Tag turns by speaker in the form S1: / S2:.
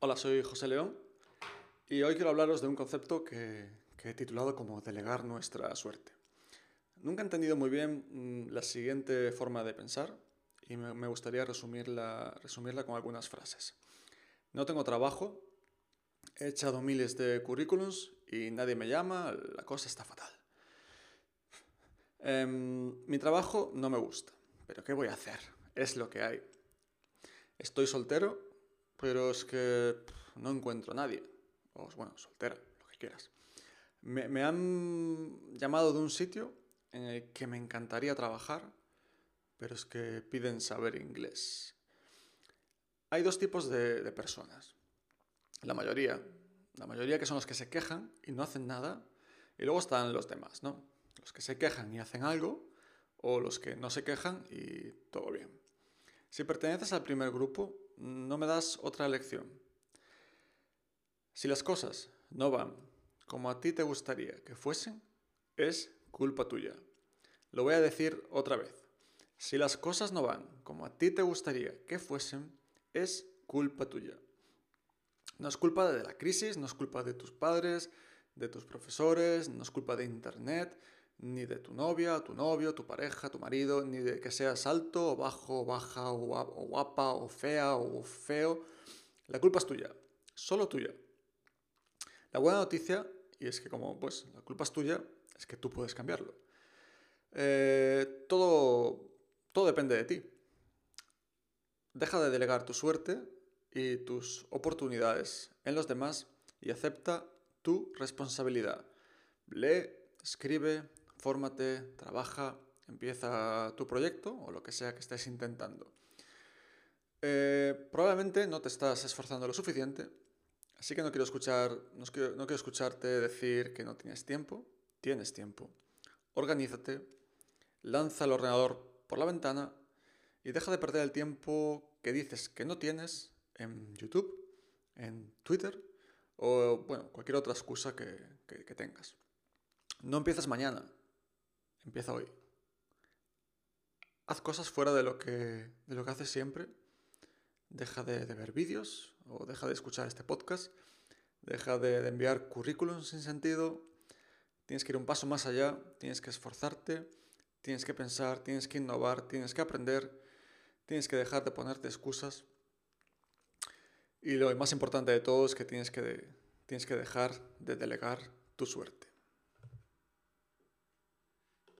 S1: Hola, soy José León y hoy quiero hablaros de un concepto que, he titulado como delegar nuestra suerte. Nunca he entendido muy bien mm, la siguiente forma de pensar y me, gustaría resumirla, resumirla con algunas frases. No tengo trabajo, he echado miles de currículums y nadie me llama, la cosa está fatal. Em, mi trabajo no me gusta, pero ¿qué voy a hacer? Es lo que hay. Estoy soltero pero es que no encuentro a nadie. O bueno, soltera, lo que quieras. Me, han llamado de un sitio en el que me encantaría trabajar, pero es que piden saber inglés. Hay dos tipos de, de personas. La mayoría, la mayoría que son los que se quejan y no hacen nada, y luego están los demás, ¿no? Los que se quejan y hacen algo, o los que no se quejan y todo bien. Si perteneces al primer grupo, no me das otra lección. Si las cosas no van como a ti te gustaría que fuesen, es culpa tuya. Lo voy a decir otra vez. Si las cosas no van como a ti te gustaría que fuesen, es culpa tuya. No es culpa de la crisis, no es culpa de tus padres, de tus profesores, no es culpa de Internet, ni de tu novia, tu novio, tu pareja, tu marido, ni de que seas alto o bajo, baja o guapa o fea o feo. La culpa es tuya, solo tuya. La buena noticia, y es que como pues la culpa es tuya, es que tú puedes cambiarlo. Eh, todo, todo depende de ti. Deja de delegar tu suerte y tus oportunidades en los demás y acepta tu responsabilidad. Lee, escribe, fórmate, trabaja, empieza tu proyecto o lo que sea que estés intentando. Eh, probablemente no te estás esforzando lo suficiente, así que no quiero, escuchar, no quiero, escucharte decir que no tienes tiempo. Tienes tiempo. Organízate, lanza el ordenador por la ventana y deja de perder el tiempo que dices que no tienes en YouTube, en Twitter o bueno, cualquier otra excusa que, que tengas. No empiezas mañana, Empieza hoy. Haz cosas fuera de lo que, de lo que haces siempre. Deja de, ver vídeos o deja de escuchar este podcast. Deja de, enviar currículums sin sentido. Tienes que ir un paso más allá. Tienes que esforzarte. Tienes que pensar. Tienes que innovar. Tienes que aprender. Tienes que dejar de ponerte excusas. Y lo más importante de todo es que tienes que, tienes que dejar de delegar tu suerte.